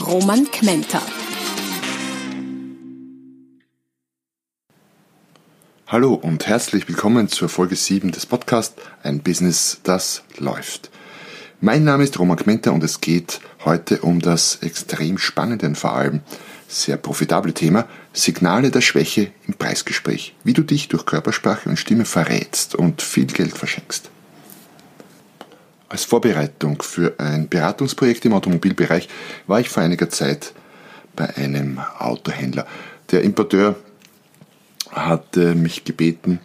Roman Kmenter. Hallo und herzlich willkommen zur Folge 7 des Podcasts Ein Business, das läuft. Mein Name ist Roman Kmenter und es geht heute um das extrem spannende und vor allem sehr profitable Thema Signale der Schwäche im Preisgespräch. Wie du dich durch Körpersprache und Stimme verrätst und viel Geld verschenkst. Als Vorbereitung für ein Beratungsprojekt im Automobilbereich war ich vor einiger Zeit bei einem Autohändler. Der Importeur hatte mich gebeten,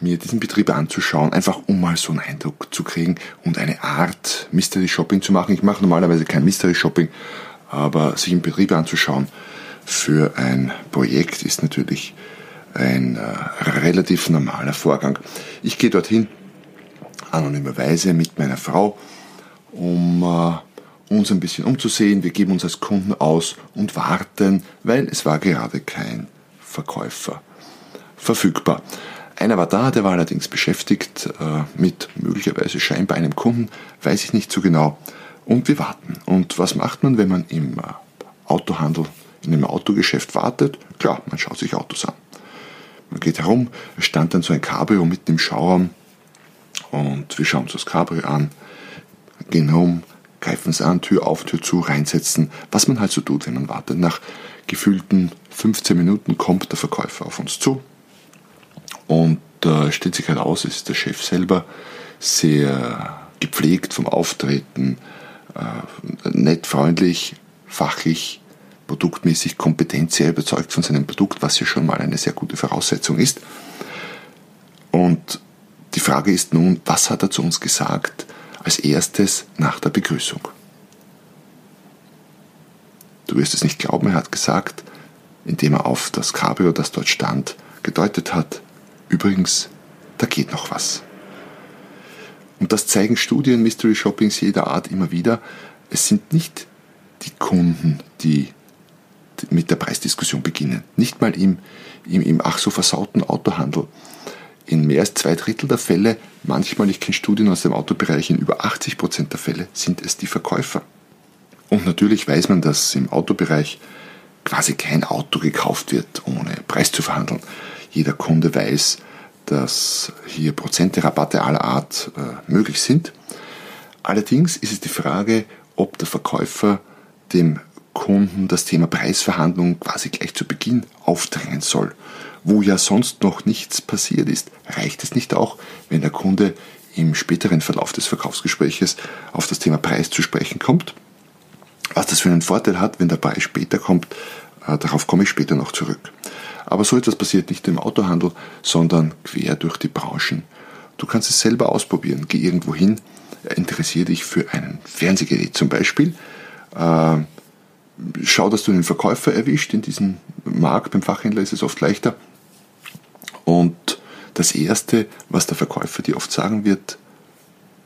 mir diesen Betrieb anzuschauen, einfach um mal so einen Eindruck zu kriegen und eine Art Mystery Shopping zu machen. Ich mache normalerweise kein Mystery Shopping, aber sich einen Betrieb anzuschauen für ein Projekt ist natürlich ein äh, relativ normaler Vorgang. Ich gehe dorthin anonymerweise mit meiner Frau, um äh, uns ein bisschen umzusehen. Wir geben uns als Kunden aus und warten, weil es war gerade kein Verkäufer verfügbar. Einer war da, der war allerdings beschäftigt äh, mit möglicherweise scheinbar einem Kunden, weiß ich nicht so genau. Und wir warten. Und was macht man, wenn man im äh, Autohandel, in einem Autogeschäft wartet? Klar, man schaut sich Autos an. Man geht herum, es stand dann so ein Cabrio mitten im Schauraum und wir schauen uns das Cabrio an, gehen herum, greifen es an, Tür auf, Tür zu, reinsetzen, was man halt so tut, wenn man wartet. Nach gefühlten 15 Minuten kommt der Verkäufer auf uns zu, und äh, stellt sich heraus, es ist der Chef selber sehr gepflegt vom Auftreten, äh, nett, freundlich, fachlich, produktmäßig kompetent, sehr überzeugt von seinem Produkt, was ja schon mal eine sehr gute Voraussetzung ist. Und die Frage ist nun, was hat er zu uns gesagt als erstes nach der Begrüßung? Du wirst es nicht glauben, er hat gesagt, indem er auf das Cabrio, das dort stand, gedeutet hat, Übrigens, da geht noch was. Und das zeigen Studien Mystery Shoppings jeder Art immer wieder. Es sind nicht die Kunden, die mit der Preisdiskussion beginnen. Nicht mal im, im, im ach so versauten Autohandel. In mehr als zwei Drittel der Fälle, manchmal, ich kenne Studien aus dem Autobereich, in über 80 Prozent der Fälle sind es die Verkäufer. Und natürlich weiß man, dass im Autobereich quasi kein Auto gekauft wird, ohne Preis zu verhandeln. Jeder Kunde weiß, dass hier Prozente Rabatte aller Art äh, möglich sind. Allerdings ist es die Frage, ob der Verkäufer dem Kunden das Thema Preisverhandlung quasi gleich zu Beginn aufdrängen soll, wo ja sonst noch nichts passiert ist. Reicht es nicht auch, wenn der Kunde im späteren Verlauf des Verkaufsgespräches auf das Thema Preis zu sprechen kommt? Was das für einen Vorteil hat, wenn der Preis später kommt, äh, darauf komme ich später noch zurück. Aber so etwas passiert nicht im Autohandel, sondern quer durch die Branchen. Du kannst es selber ausprobieren. Geh irgendwo hin, interessiere dich für ein Fernsehgerät zum Beispiel. Äh, schau, dass du den Verkäufer erwischt. In diesem Markt beim Fachhändler ist es oft leichter. Und das Erste, was der Verkäufer dir oft sagen wird,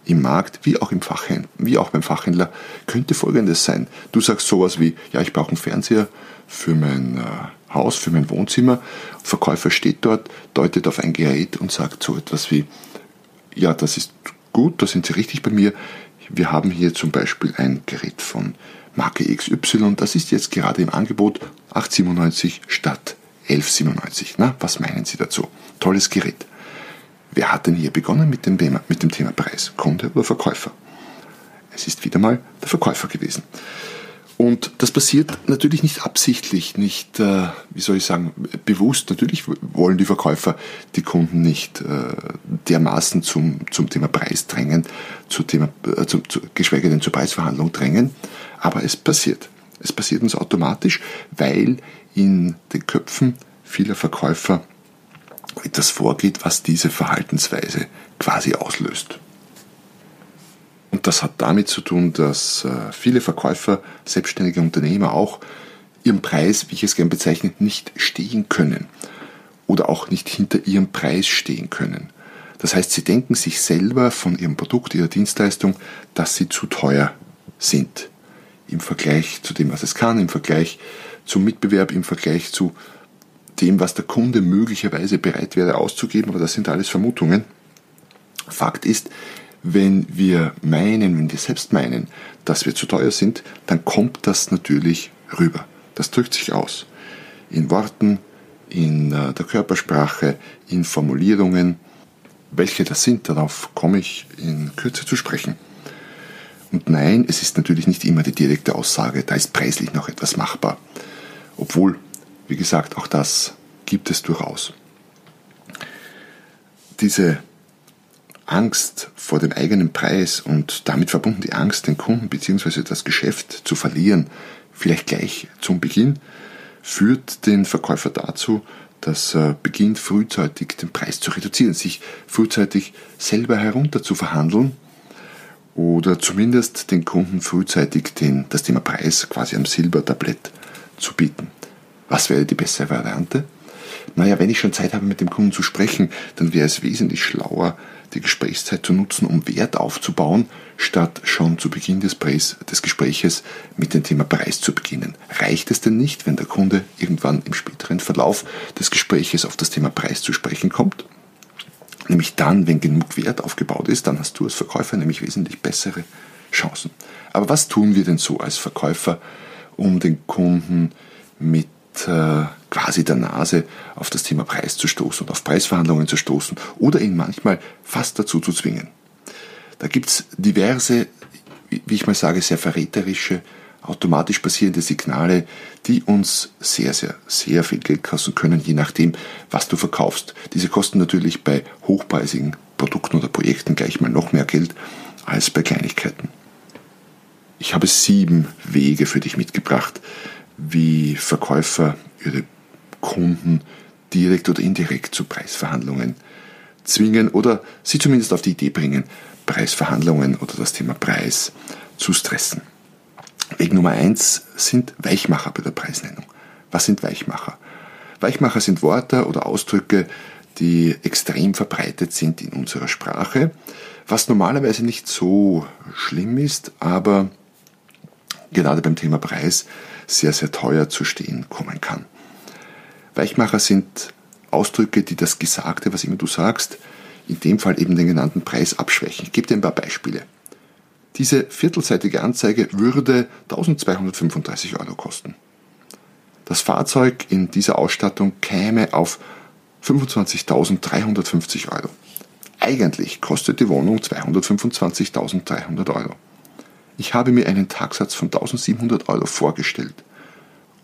im Markt wie auch, im Fachhändler, wie auch beim Fachhändler, könnte folgendes sein. Du sagst sowas wie, ja, ich brauche einen Fernseher für mein äh, Haus, für mein Wohnzimmer. Verkäufer steht dort, deutet auf ein Gerät und sagt so etwas wie, ja, das ist gut, da sind Sie richtig bei mir. Wir haben hier zum Beispiel ein Gerät von Marke XY, das ist jetzt gerade im Angebot 8,97 statt 11,97. Na, was meinen Sie dazu? Tolles Gerät. Wer hat denn hier begonnen mit dem Thema, mit dem Thema Preis? Kunde oder Verkäufer? Es ist wieder mal der Verkäufer gewesen. Und das passiert natürlich nicht absichtlich, nicht, äh, wie soll ich sagen, bewusst. Natürlich wollen die Verkäufer die Kunden nicht äh, dermaßen zum, zum Thema Preis drängen, zu Thema, äh, zu, zu, geschweige denn zur Preisverhandlung drängen. Aber es passiert. Es passiert uns automatisch, weil in den Köpfen vieler Verkäufer etwas vorgeht, was diese Verhaltensweise quasi auslöst. Und das hat damit zu tun, dass äh, viele Verkäufer, selbstständige Unternehmer auch ihren Preis, wie ich es gerne bezeichne, nicht stehen können oder auch nicht hinter ihrem Preis stehen können. Das heißt, sie denken sich selber von ihrem Produkt, ihrer Dienstleistung, dass sie zu teuer sind im Vergleich zu dem, was es kann, im Vergleich zum Mitbewerb, im Vergleich zu dem, was der Kunde möglicherweise bereit wäre auszugeben, aber das sind alles Vermutungen. Fakt ist, wenn wir meinen, wenn wir selbst meinen, dass wir zu teuer sind, dann kommt das natürlich rüber. Das drückt sich aus. In Worten, in äh, der Körpersprache, in Formulierungen. Welche das sind, darauf komme ich in Kürze zu sprechen. Und nein, es ist natürlich nicht immer die direkte Aussage, da ist preislich noch etwas machbar. Obwohl, wie gesagt, auch das gibt es durchaus. Diese Angst vor dem eigenen Preis und damit verbunden die Angst, den Kunden bzw. das Geschäft zu verlieren, vielleicht gleich zum Beginn, führt den Verkäufer dazu, dass er beginnt frühzeitig den Preis zu reduzieren, sich frühzeitig selber herunter zu verhandeln oder zumindest den Kunden frühzeitig den, das Thema Preis quasi am Silbertablett zu bieten. Was wäre die bessere Variante? Naja, wenn ich schon Zeit habe, mit dem Kunden zu sprechen, dann wäre es wesentlich schlauer, die Gesprächszeit zu nutzen, um Wert aufzubauen, statt schon zu Beginn des, Preis, des Gespräches mit dem Thema Preis zu beginnen. Reicht es denn nicht, wenn der Kunde irgendwann im späteren Verlauf des Gespräches auf das Thema Preis zu sprechen kommt? Nämlich dann, wenn genug Wert aufgebaut ist, dann hast du als Verkäufer nämlich wesentlich bessere Chancen. Aber was tun wir denn so als Verkäufer, um den Kunden mit äh, quasi der Nase auf das Thema Preis zu stoßen und auf Preisverhandlungen zu stoßen oder ihn manchmal fast dazu zu zwingen. Da gibt es diverse, wie ich mal sage, sehr verräterische, automatisch passierende Signale, die uns sehr, sehr, sehr viel Geld kosten können, je nachdem, was du verkaufst. Diese kosten natürlich bei hochpreisigen Produkten oder Projekten gleich mal noch mehr Geld als bei Kleinigkeiten. Ich habe sieben Wege für dich mitgebracht, wie Verkäufer ihre Kunden direkt oder indirekt zu Preisverhandlungen zwingen oder sie zumindest auf die Idee bringen, Preisverhandlungen oder das Thema Preis zu stressen. Weg Nummer eins sind Weichmacher bei der Preisnennung. Was sind Weichmacher? Weichmacher sind Worte oder Ausdrücke, die extrem verbreitet sind in unserer Sprache, was normalerweise nicht so schlimm ist, aber gerade beim Thema Preis sehr, sehr teuer zu stehen kommen kann. Weichmacher sind Ausdrücke, die das Gesagte, was immer du sagst, in dem Fall eben den genannten Preis abschwächen. Ich gebe dir ein paar Beispiele. Diese viertelseitige Anzeige würde 1235 Euro kosten. Das Fahrzeug in dieser Ausstattung käme auf 25.350 Euro. Eigentlich kostet die Wohnung 225.300 Euro. Ich habe mir einen Tagsatz von 1700 Euro vorgestellt.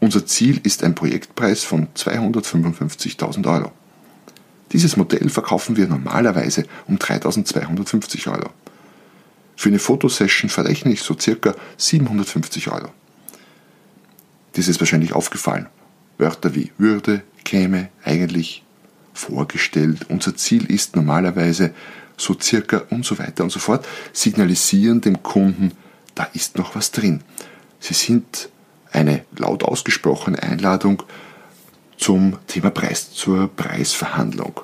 Unser Ziel ist ein Projektpreis von 255.000 Euro. Dieses Modell verkaufen wir normalerweise um 3.250 Euro. Für eine Fotosession verrechne ich so circa 750 Euro. Dies ist wahrscheinlich aufgefallen. Wörter wie würde, käme, eigentlich, vorgestellt, unser Ziel ist normalerweise so circa und so weiter und so fort, signalisieren dem Kunden, da ist noch was drin. Sie sind eine laut ausgesprochene Einladung zum Thema Preis, zur Preisverhandlung.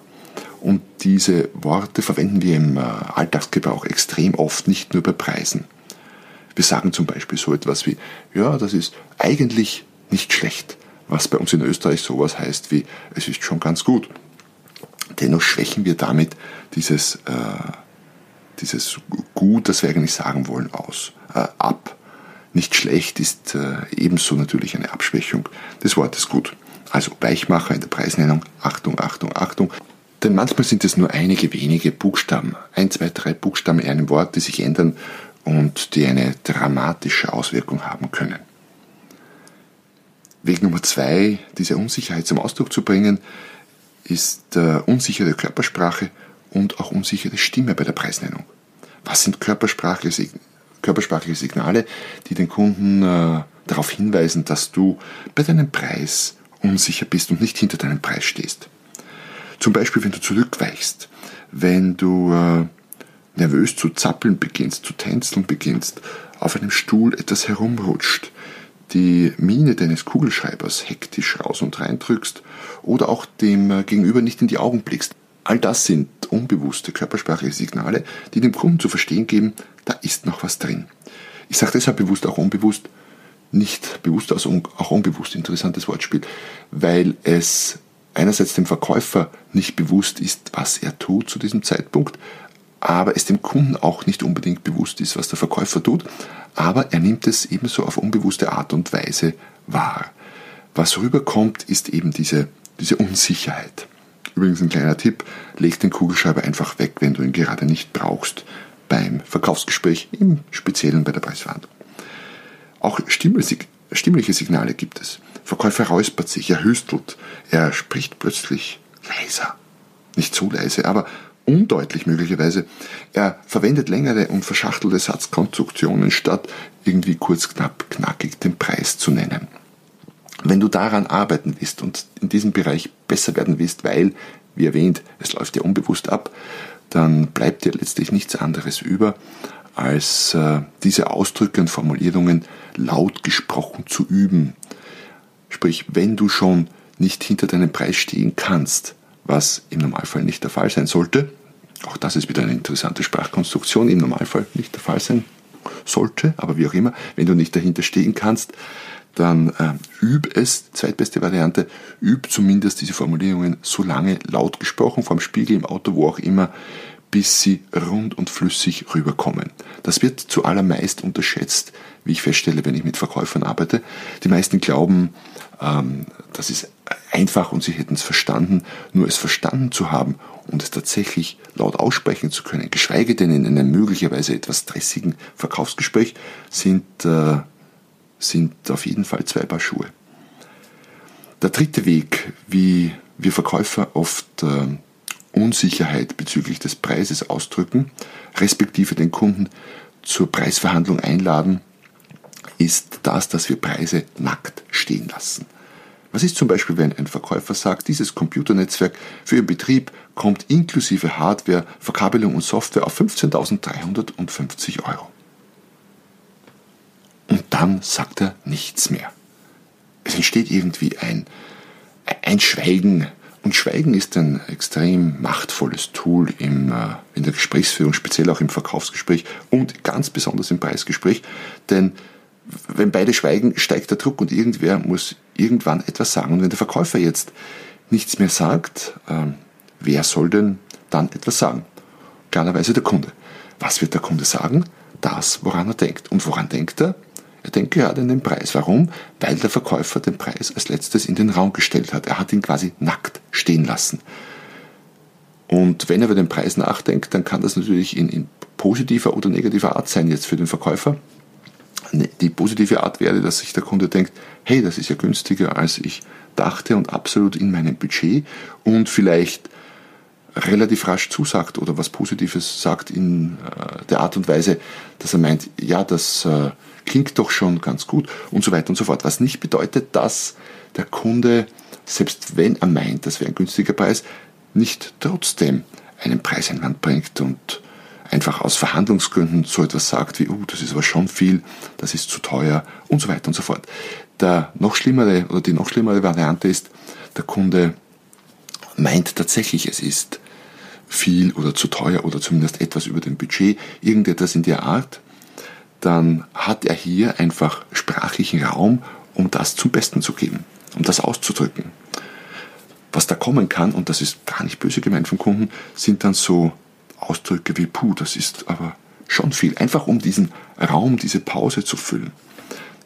Und diese Worte verwenden wir im äh, Alltagsgebrauch extrem oft, nicht nur bei Preisen. Wir sagen zum Beispiel so etwas wie, ja, das ist eigentlich nicht schlecht, was bei uns in Österreich sowas heißt wie, es ist schon ganz gut. Dennoch schwächen wir damit dieses, äh, dieses Gut, das wir eigentlich sagen wollen, aus äh, ab. Nicht schlecht ist äh, ebenso natürlich eine Abschwächung des Wortes gut. Also Weichmacher in der Preisnennung, Achtung, Achtung, Achtung. Denn manchmal sind es nur einige wenige Buchstaben, ein, zwei, drei Buchstaben in einem Wort, die sich ändern und die eine dramatische Auswirkung haben können. Weg Nummer zwei, diese Unsicherheit zum Ausdruck zu bringen, ist äh, unsichere Körpersprache und auch unsichere Stimme bei der Preisnennung. Was sind körpersprachliche Signale, die den Kunden äh, darauf hinweisen, dass du bei deinem Preis unsicher bist und nicht hinter deinem Preis stehst. Zum Beispiel, wenn du zurückweichst, wenn du äh, nervös zu zappeln beginnst, zu tänzeln beginnst, auf einem Stuhl etwas herumrutscht, die Miene deines Kugelschreibers hektisch raus und rein drückst oder auch dem äh, Gegenüber nicht in die Augen blickst. All das sind unbewusste körpersprachliche Signale, die dem Kunden zu verstehen geben, da ist noch was drin. Ich sage deshalb bewusst auch unbewusst, nicht bewusst, also auch unbewusst, interessantes Wortspiel, weil es einerseits dem Verkäufer nicht bewusst ist, was er tut zu diesem Zeitpunkt, aber es dem Kunden auch nicht unbedingt bewusst ist, was der Verkäufer tut, aber er nimmt es ebenso auf unbewusste Art und Weise wahr. Was rüberkommt, ist eben diese, diese Unsicherheit. Übrigens ein kleiner Tipp, leg den Kugelschreiber einfach weg, wenn du ihn gerade nicht brauchst beim Verkaufsgespräch, im Speziellen bei der Preisverhandlung. Auch stimmliche Signale gibt es. Verkäufer räuspert sich, er hüstelt, er spricht plötzlich leiser. Nicht so leise, aber undeutlich möglicherweise. Er verwendet längere und verschachtelte Satzkonstruktionen, statt irgendwie kurz knapp knackig den Preis zu nennen. Wenn du daran arbeiten willst und in diesem Bereich besser werden willst, weil, wie erwähnt, es läuft ja unbewusst ab, dann bleibt dir letztlich nichts anderes über, als äh, diese Ausdrücke und Formulierungen laut gesprochen zu üben. Sprich, wenn du schon nicht hinter deinem Preis stehen kannst, was im Normalfall nicht der Fall sein sollte, auch das ist wieder eine interessante Sprachkonstruktion, im Normalfall nicht der Fall sein sollte, aber wie auch immer, wenn du nicht dahinter stehen kannst, dann äh, üb es, zweitbeste Variante, üb zumindest diese Formulierungen so lange laut gesprochen, vom Spiegel, im Auto, wo auch immer, bis sie rund und flüssig rüberkommen. Das wird zuallermeist unterschätzt, wie ich feststelle, wenn ich mit Verkäufern arbeite. Die meisten glauben, ähm, das ist einfach und sie hätten es verstanden. Nur es verstanden zu haben und es tatsächlich laut aussprechen zu können, geschweige denn in einem möglicherweise etwas stressigen Verkaufsgespräch, sind, äh, sind auf jeden Fall zwei Paar Schuhe. Der dritte Weg, wie wir Verkäufer oft äh, Unsicherheit bezüglich des Preises ausdrücken, respektive den Kunden zur Preisverhandlung einladen, ist das, dass wir Preise nackt stehen lassen. Was ist zum Beispiel, wenn ein Verkäufer sagt, dieses Computernetzwerk für Ihren Betrieb kommt inklusive Hardware, Verkabelung und Software auf 15.350 Euro? Dann sagt er nichts mehr. Es entsteht irgendwie ein, ein Schweigen. Und Schweigen ist ein extrem machtvolles Tool im, äh, in der Gesprächsführung, speziell auch im Verkaufsgespräch und ganz besonders im Preisgespräch. Denn wenn beide schweigen, steigt der Druck und irgendwer muss irgendwann etwas sagen. Und wenn der Verkäufer jetzt nichts mehr sagt, äh, wer soll denn dann etwas sagen? Klarerweise der Kunde. Was wird der Kunde sagen? Das, woran er denkt. Und woran denkt er? Er denkt gerade an den Preis. Warum? Weil der Verkäufer den Preis als letztes in den Raum gestellt hat. Er hat ihn quasi nackt stehen lassen. Und wenn er über den Preis nachdenkt, dann kann das natürlich in, in positiver oder negativer Art sein jetzt für den Verkäufer. Ne, die positive Art wäre, dass sich der Kunde denkt, hey, das ist ja günstiger, als ich dachte und absolut in meinem Budget und vielleicht relativ rasch zusagt oder was Positives sagt in äh, der Art und Weise, dass er meint, ja, das äh, klingt doch schon ganz gut und so weiter und so fort. Was nicht bedeutet, dass der Kunde, selbst wenn er meint, das wäre ein günstiger Preis, nicht trotzdem einen Preiseinwand bringt und einfach aus Verhandlungsgründen so etwas sagt wie, uh, das ist aber schon viel, das ist zu teuer und so weiter und so fort. Der noch schlimmere oder die noch schlimmere Variante ist, der Kunde meint tatsächlich, es ist viel oder zu teuer oder zumindest etwas über dem Budget, irgendetwas in der Art, dann hat er hier einfach sprachlichen Raum, um das zum Besten zu geben, um das auszudrücken. Was da kommen kann, und das ist gar nicht böse gemeint vom Kunden, sind dann so Ausdrücke wie puh, das ist aber schon viel. Einfach um diesen Raum, diese Pause zu füllen.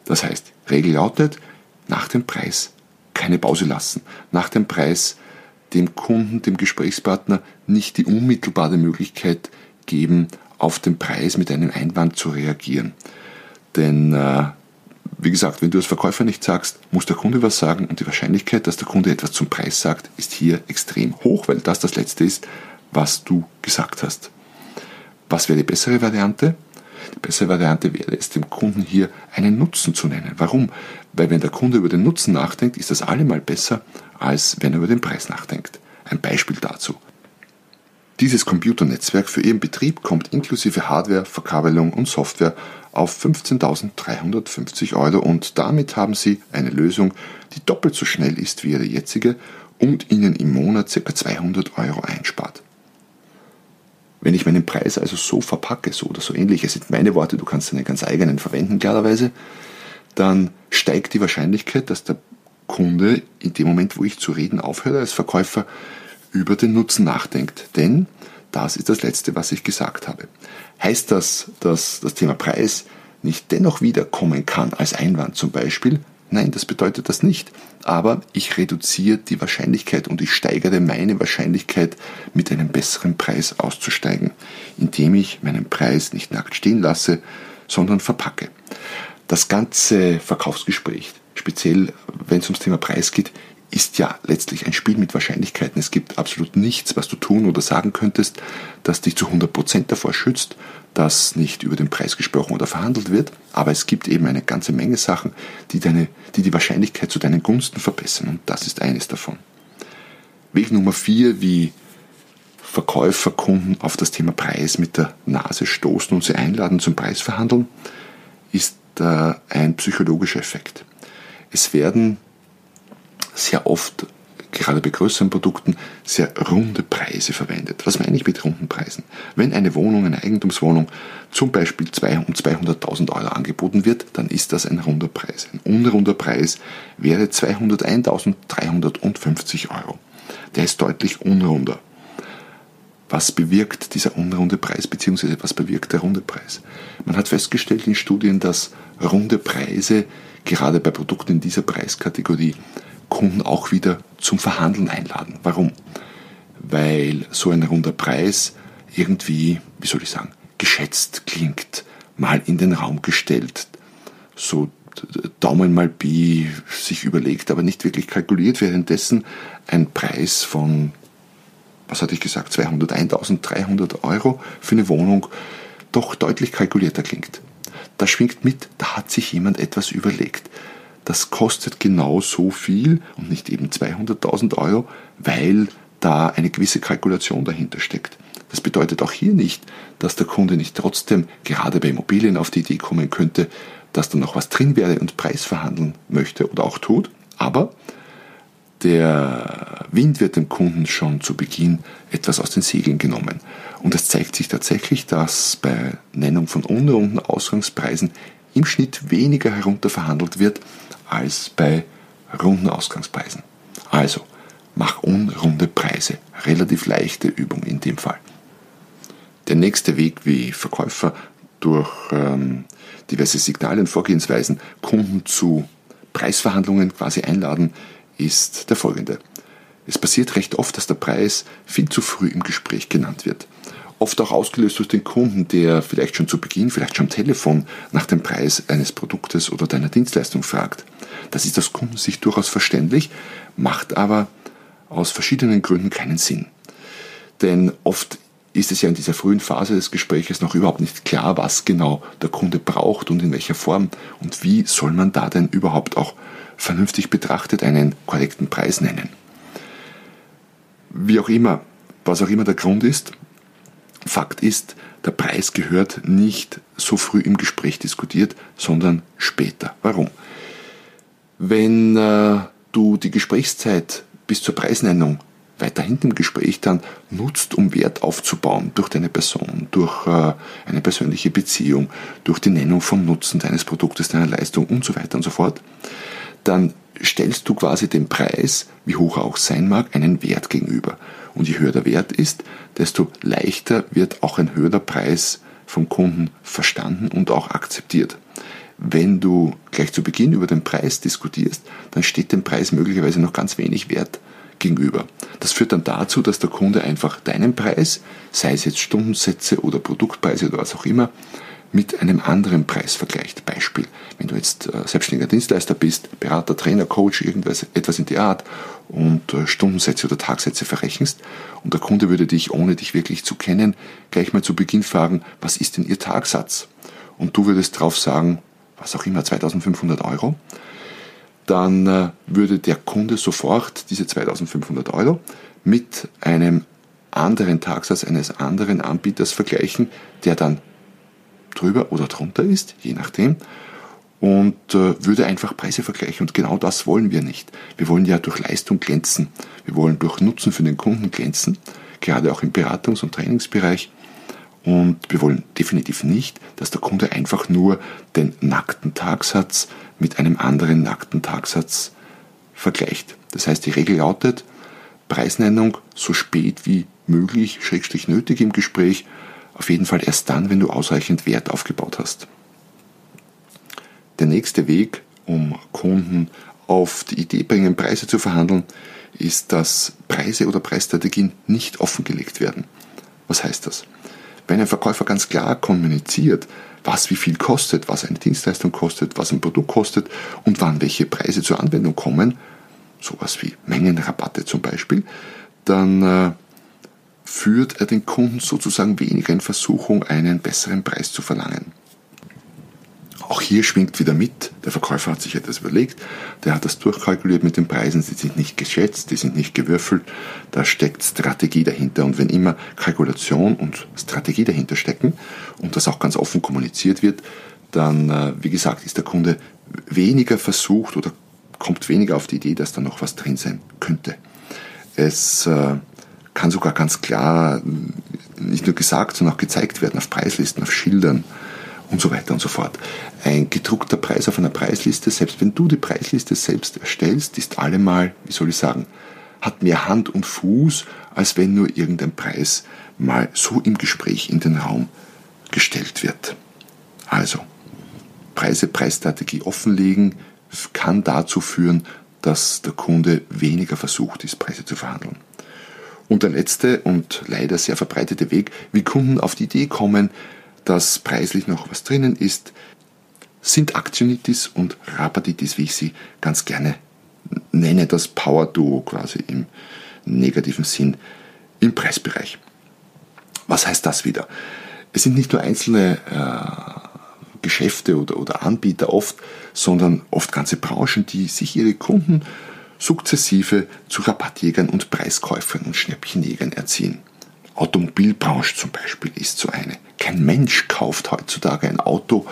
Das heißt, Regel lautet, nach dem Preis keine Pause lassen. Nach dem Preis dem Kunden, dem Gesprächspartner nicht die unmittelbare Möglichkeit geben, auf den Preis mit einem Einwand zu reagieren. Denn, äh, wie gesagt, wenn du als Verkäufer nicht sagst, muss der Kunde was sagen und die Wahrscheinlichkeit, dass der Kunde etwas zum Preis sagt, ist hier extrem hoch, weil das das Letzte ist, was du gesagt hast. Was wäre die bessere Variante? Die bessere Variante wäre es, dem Kunden hier einen Nutzen zu nennen. Warum? Weil wenn der Kunde über den Nutzen nachdenkt, ist das allemal besser, als wenn er über den Preis nachdenkt. Ein Beispiel dazu. Dieses Computernetzwerk für Ihren Betrieb kommt inklusive Hardware, Verkabelung und Software auf 15.350 Euro und damit haben Sie eine Lösung, die doppelt so schnell ist wie Ihre jetzige und Ihnen im Monat ca. 200 Euro einspart. Wenn ich meinen Preis also so verpacke, so oder so ähnlich, es sind meine Worte, du kannst deine ganz eigenen verwenden, klarerweise, dann steigt die Wahrscheinlichkeit, dass der Kunde in dem Moment, wo ich zu reden aufhöre als Verkäufer, über den Nutzen nachdenkt. Denn das ist das Letzte, was ich gesagt habe. Heißt das, dass das Thema Preis nicht dennoch wiederkommen kann als Einwand zum Beispiel? Nein, das bedeutet das nicht. Aber ich reduziere die Wahrscheinlichkeit und ich steigere meine Wahrscheinlichkeit, mit einem besseren Preis auszusteigen, indem ich meinen Preis nicht nackt stehen lasse, sondern verpacke. Das ganze Verkaufsgespräch, speziell wenn es ums Thema Preis geht, ist ja letztlich ein Spiel mit Wahrscheinlichkeiten. Es gibt absolut nichts, was du tun oder sagen könntest, das dich zu 100% davor schützt, dass nicht über den Preis gesprochen oder verhandelt wird. Aber es gibt eben eine ganze Menge Sachen, die, deine, die die Wahrscheinlichkeit zu deinen Gunsten verbessern. Und das ist eines davon. Weg Nummer vier, wie Verkäufer Kunden auf das Thema Preis mit der Nase stoßen und sie einladen zum Preisverhandeln, ist äh, ein psychologischer Effekt. Es werden sehr oft, gerade bei größeren Produkten, sehr runde Preise verwendet. Was meine ich mit runden Preisen? Wenn eine Wohnung, eine Eigentumswohnung zum Beispiel 200 um 200.000 Euro angeboten wird, dann ist das ein runder Preis. Ein unrunder Preis wäre 201.350 Euro. Der ist deutlich unrunder. Was bewirkt dieser unrunde Preis, beziehungsweise was bewirkt der runde Preis? Man hat festgestellt in Studien, dass runde Preise gerade bei Produkten in dieser Preiskategorie Kunden auch wieder zum Verhandeln einladen. Warum? Weil so ein runder Preis irgendwie, wie soll ich sagen, geschätzt klingt, mal in den Raum gestellt, so Daumen mal Bi sich überlegt, aber nicht wirklich kalkuliert, währenddessen ein Preis von, was hatte ich gesagt, 201.300 Euro für eine Wohnung doch deutlich kalkulierter klingt. Da schwingt mit, da hat sich jemand etwas überlegt das kostet genau so viel und nicht eben 200.000 Euro, weil da eine gewisse Kalkulation dahinter steckt. Das bedeutet auch hier nicht, dass der Kunde nicht trotzdem gerade bei Immobilien auf die Idee kommen könnte, dass da noch was drin wäre und Preis verhandeln möchte oder auch tut. Aber der Wind wird dem Kunden schon zu Beginn etwas aus den Segeln genommen. Und es zeigt sich tatsächlich, dass bei Nennung von unrunden Ausgangspreisen im Schnitt weniger herunterverhandelt wird als bei runden Ausgangspreisen. Also, mach unrunde Preise. Relativ leichte Übung in dem Fall. Der nächste Weg, wie Verkäufer durch ähm, diverse Signale und Vorgehensweisen Kunden zu Preisverhandlungen quasi einladen, ist der folgende. Es passiert recht oft, dass der Preis viel zu früh im Gespräch genannt wird oft auch ausgelöst durch den Kunden, der vielleicht schon zu Beginn, vielleicht schon am Telefon nach dem Preis eines Produktes oder deiner Dienstleistung fragt. Das ist aus Kundensicht durchaus verständlich, macht aber aus verschiedenen Gründen keinen Sinn. Denn oft ist es ja in dieser frühen Phase des Gespräches noch überhaupt nicht klar, was genau der Kunde braucht und in welcher Form und wie soll man da denn überhaupt auch vernünftig betrachtet einen korrekten Preis nennen. Wie auch immer, was auch immer der Grund ist, Fakt ist, der Preis gehört nicht so früh im Gespräch diskutiert, sondern später. Warum? Wenn äh, du die Gesprächszeit bis zur Preisnennung weiter hinten im Gespräch dann nutzt, um Wert aufzubauen durch deine Person, durch äh, eine persönliche Beziehung, durch die Nennung von Nutzen deines Produktes, deiner Leistung und so weiter und so fort, dann stellst du quasi dem Preis, wie hoch er auch sein mag, einen Wert gegenüber. Und je höher der Wert ist, desto leichter wird auch ein höherer Preis vom Kunden verstanden und auch akzeptiert. Wenn du gleich zu Beginn über den Preis diskutierst, dann steht dem Preis möglicherweise noch ganz wenig Wert gegenüber. Das führt dann dazu, dass der Kunde einfach deinen Preis, sei es jetzt Stundensätze oder Produktpreise oder was auch immer, mit einem anderen Preis vergleicht. Beispiel, wenn du jetzt äh, selbstständiger Dienstleister bist, Berater, Trainer, Coach, irgendwas, etwas in die Art und äh, Stundensätze oder Tagsätze verrechnest und der Kunde würde dich, ohne dich wirklich zu kennen, gleich mal zu Beginn fragen, was ist denn Ihr Tagsatz? Und du würdest drauf sagen, was auch immer, 2500 Euro, dann äh, würde der Kunde sofort diese 2500 Euro mit einem anderen Tagsatz eines anderen Anbieters vergleichen, der dann drüber oder drunter ist, je nachdem, und äh, würde einfach Preise vergleichen. Und genau das wollen wir nicht. Wir wollen ja durch Leistung glänzen. Wir wollen durch Nutzen für den Kunden glänzen, gerade auch im Beratungs- und Trainingsbereich. Und wir wollen definitiv nicht, dass der Kunde einfach nur den nackten Tagsatz mit einem anderen nackten Tagsatz vergleicht. Das heißt, die Regel lautet, Preisnennung so spät wie möglich, schrägstrich nötig im Gespräch, auf jeden Fall erst dann, wenn du ausreichend Wert aufgebaut hast. Der nächste Weg, um Kunden auf die Idee bringen, Preise zu verhandeln, ist, dass Preise oder Preisstrategien nicht offengelegt werden. Was heißt das? Wenn ein Verkäufer ganz klar kommuniziert, was wie viel kostet, was eine Dienstleistung kostet, was ein Produkt kostet und wann welche Preise zur Anwendung kommen, sowas wie Mengenrabatte zum Beispiel, dann äh, führt er den Kunden sozusagen weniger in Versuchung, einen besseren Preis zu verlangen. Auch hier schwingt wieder mit, der Verkäufer hat sich etwas überlegt, der hat das durchkalkuliert mit den Preisen, sie sind nicht geschätzt, die sind nicht gewürfelt, da steckt Strategie dahinter. Und wenn immer Kalkulation und Strategie dahinter stecken und das auch ganz offen kommuniziert wird, dann, äh, wie gesagt, ist der Kunde weniger versucht oder kommt weniger auf die Idee, dass da noch was drin sein könnte. Es äh, kann sogar ganz klar nicht nur gesagt, sondern auch gezeigt werden auf Preislisten, auf Schildern, und so weiter und so fort. Ein gedruckter Preis auf einer Preisliste, selbst wenn du die Preisliste selbst erstellst, ist allemal, wie soll ich sagen, hat mehr Hand und Fuß, als wenn nur irgendein Preis mal so im Gespräch in den Raum gestellt wird. Also, Preise, Preisstrategie offenlegen kann dazu führen, dass der Kunde weniger versucht ist, Preise zu verhandeln. Und der letzte und leider sehr verbreitete Weg, wie Kunden auf die Idee kommen, dass preislich noch was drinnen ist, sind Aktionitis und Rapatitis, wie ich sie ganz gerne nenne, das Power-Duo quasi im negativen Sinn im Preisbereich. Was heißt das wieder? Es sind nicht nur einzelne äh, Geschäfte oder, oder Anbieter oft, sondern oft ganze Branchen, die sich ihre Kunden sukzessive zu Rabattjägern und Preiskäufern und Schnäppchenjägern erziehen. Automobilbranche zum Beispiel ist so eine. Kein Mensch kauft heutzutage ein Auto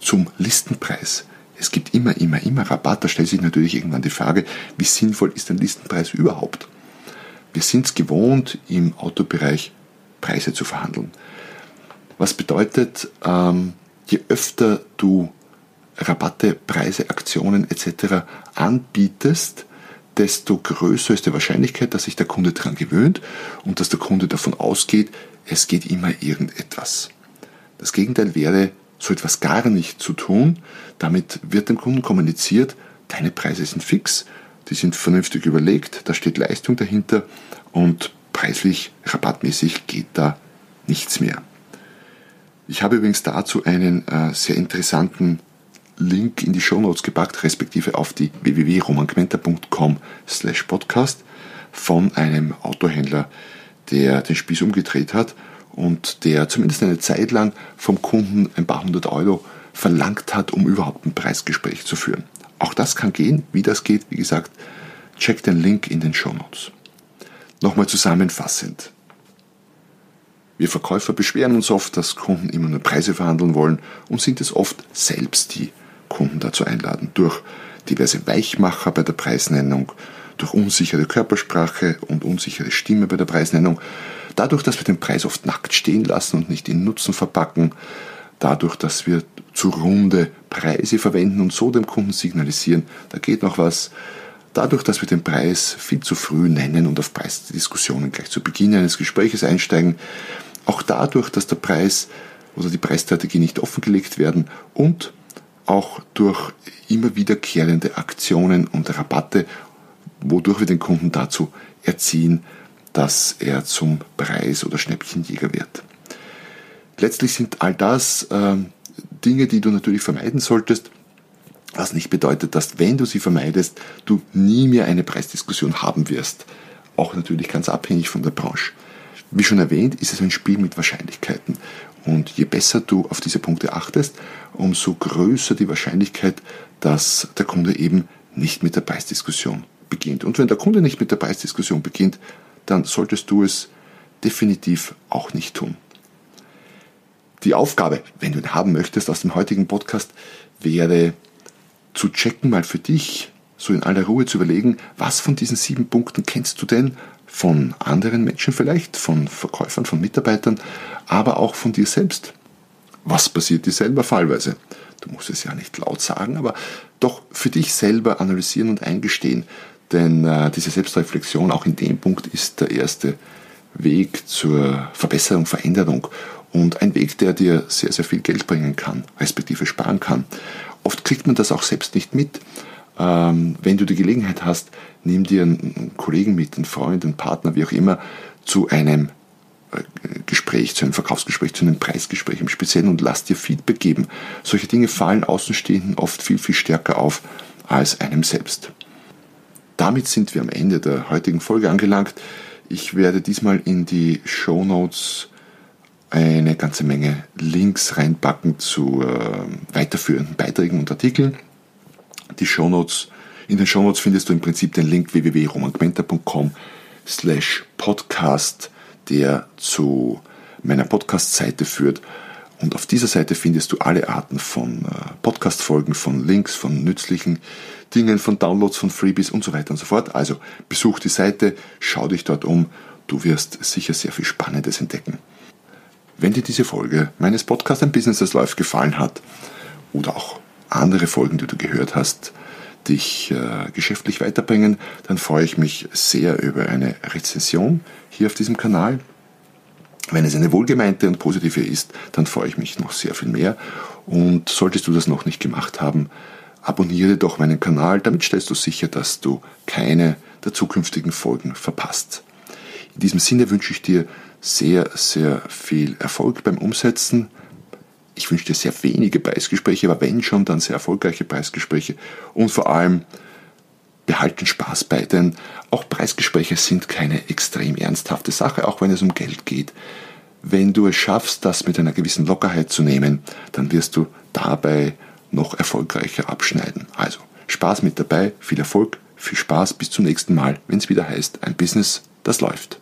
zum Listenpreis. Es gibt immer, immer, immer Rabatt. Da stellt sich natürlich irgendwann die Frage, wie sinnvoll ist ein Listenpreis überhaupt? Wir sind es gewohnt, im Autobereich Preise zu verhandeln. Was bedeutet, ähm, je öfter du Rabatte, Preise, Aktionen etc. anbietest, desto größer ist die Wahrscheinlichkeit, dass sich der Kunde daran gewöhnt und dass der Kunde davon ausgeht, es geht immer irgendetwas. Das Gegenteil wäre, so etwas gar nicht zu tun. Damit wird dem Kunden kommuniziert, deine Preise sind fix, die sind vernünftig überlegt, da steht Leistung dahinter und preislich, rabattmäßig geht da nichts mehr. Ich habe übrigens dazu einen äh, sehr interessanten Link in die Show Notes gepackt, respektive auf die www.romangmenta.com slash podcast von einem Autohändler, der den Spieß umgedreht hat und der zumindest eine Zeit lang vom Kunden ein paar hundert Euro verlangt hat, um überhaupt ein Preisgespräch zu führen. Auch das kann gehen. Wie das geht, wie gesagt, check den Link in den Show Notes. Nochmal zusammenfassend. Wir Verkäufer beschweren uns oft, dass Kunden immer nur Preise verhandeln wollen und sind es oft selbst, die Kunden dazu einladen. Durch diverse Weichmacher bei der Preisnennung, durch unsichere Körpersprache und unsichere Stimme bei der Preisnennung, dadurch, dass wir den Preis oft nackt stehen lassen und nicht in Nutzen verpacken, dadurch, dass wir zu runde Preise verwenden und so dem Kunden signalisieren, da geht noch was, dadurch, dass wir den Preis viel zu früh nennen und auf Preisdiskussionen gleich zu Beginn eines Gespräches einsteigen, auch dadurch, dass der Preis oder die Preisstrategie nicht offengelegt werden und auch durch immer wiederkehrende Aktionen und Rabatte, wodurch wir den Kunden dazu erziehen, dass er zum Preis- oder Schnäppchenjäger wird. Letztlich sind all das äh, Dinge, die du natürlich vermeiden solltest, was nicht bedeutet, dass wenn du sie vermeidest, du nie mehr eine Preisdiskussion haben wirst. Auch natürlich ganz abhängig von der Branche. Wie schon erwähnt, ist es ein Spiel mit Wahrscheinlichkeiten. Und je besser du auf diese Punkte achtest, umso größer die Wahrscheinlichkeit, dass der Kunde eben nicht mit der Preisdiskussion beginnt. Und wenn der Kunde nicht mit der Preisdiskussion beginnt, dann solltest du es definitiv auch nicht tun. Die Aufgabe, wenn du ihn haben möchtest, aus dem heutigen Podcast wäre zu checken, mal für dich, so in aller Ruhe zu überlegen, was von diesen sieben Punkten kennst du denn von anderen Menschen vielleicht, von Verkäufern, von Mitarbeitern, aber auch von dir selbst. Was passiert dir selber fallweise? Du musst es ja nicht laut sagen, aber doch für dich selber analysieren und eingestehen. Denn äh, diese Selbstreflexion auch in dem Punkt ist der erste Weg zur Verbesserung, Veränderung und ein Weg, der dir sehr, sehr viel Geld bringen kann, respektive sparen kann. Oft kriegt man das auch selbst nicht mit. Ähm, wenn du die Gelegenheit hast, nimm dir einen Kollegen mit, einen Freund, einen Partner, wie auch immer, zu einem äh, Gespräch, zu einem Verkaufsgespräch, zu einem Preisgespräch im Speziellen und lass dir Feedback geben. Solche Dinge fallen Außenstehenden oft viel, viel stärker auf als einem selbst. Damit sind wir am Ende der heutigen Folge angelangt. Ich werde diesmal in die Show Notes eine ganze Menge Links reinpacken zu äh, weiterführenden Beiträgen und Artikeln. Die Shownotes, in den Shownotes findest du im Prinzip den Link www.romangmenta.com slash podcast, der zu meiner Podcast-Seite führt. Und auf dieser Seite findest du alle Arten von äh, Podcast-Folgen, von Links, von nützlichen Dingen, von Downloads, von Freebies und so weiter und so fort. Also besuch die Seite, schau dich dort um. Du wirst sicher sehr viel Spannendes entdecken. Wenn dir diese Folge meines Podcasts Ein Business, das läuft, gefallen hat oder auch andere Folgen, die du gehört hast, dich äh, geschäftlich weiterbringen, dann freue ich mich sehr über eine Rezension hier auf diesem Kanal. Wenn es eine wohlgemeinte und positive ist, dann freue ich mich noch sehr viel mehr. Und solltest du das noch nicht gemacht haben, abonniere doch meinen Kanal, damit stellst du sicher, dass du keine der zukünftigen Folgen verpasst. In diesem Sinne wünsche ich dir sehr, sehr viel Erfolg beim Umsetzen ich wünsche dir sehr wenige Preisgespräche, aber wenn schon, dann sehr erfolgreiche Preisgespräche und vor allem behalten Spaß bei, denn auch Preisgespräche sind keine extrem ernsthafte Sache, auch wenn es um Geld geht. Wenn du es schaffst, das mit einer gewissen Lockerheit zu nehmen, dann wirst du dabei noch erfolgreicher abschneiden. Also Spaß mit dabei, viel Erfolg, viel Spaß, bis zum nächsten Mal, wenn es wieder heißt, ein Business, das läuft.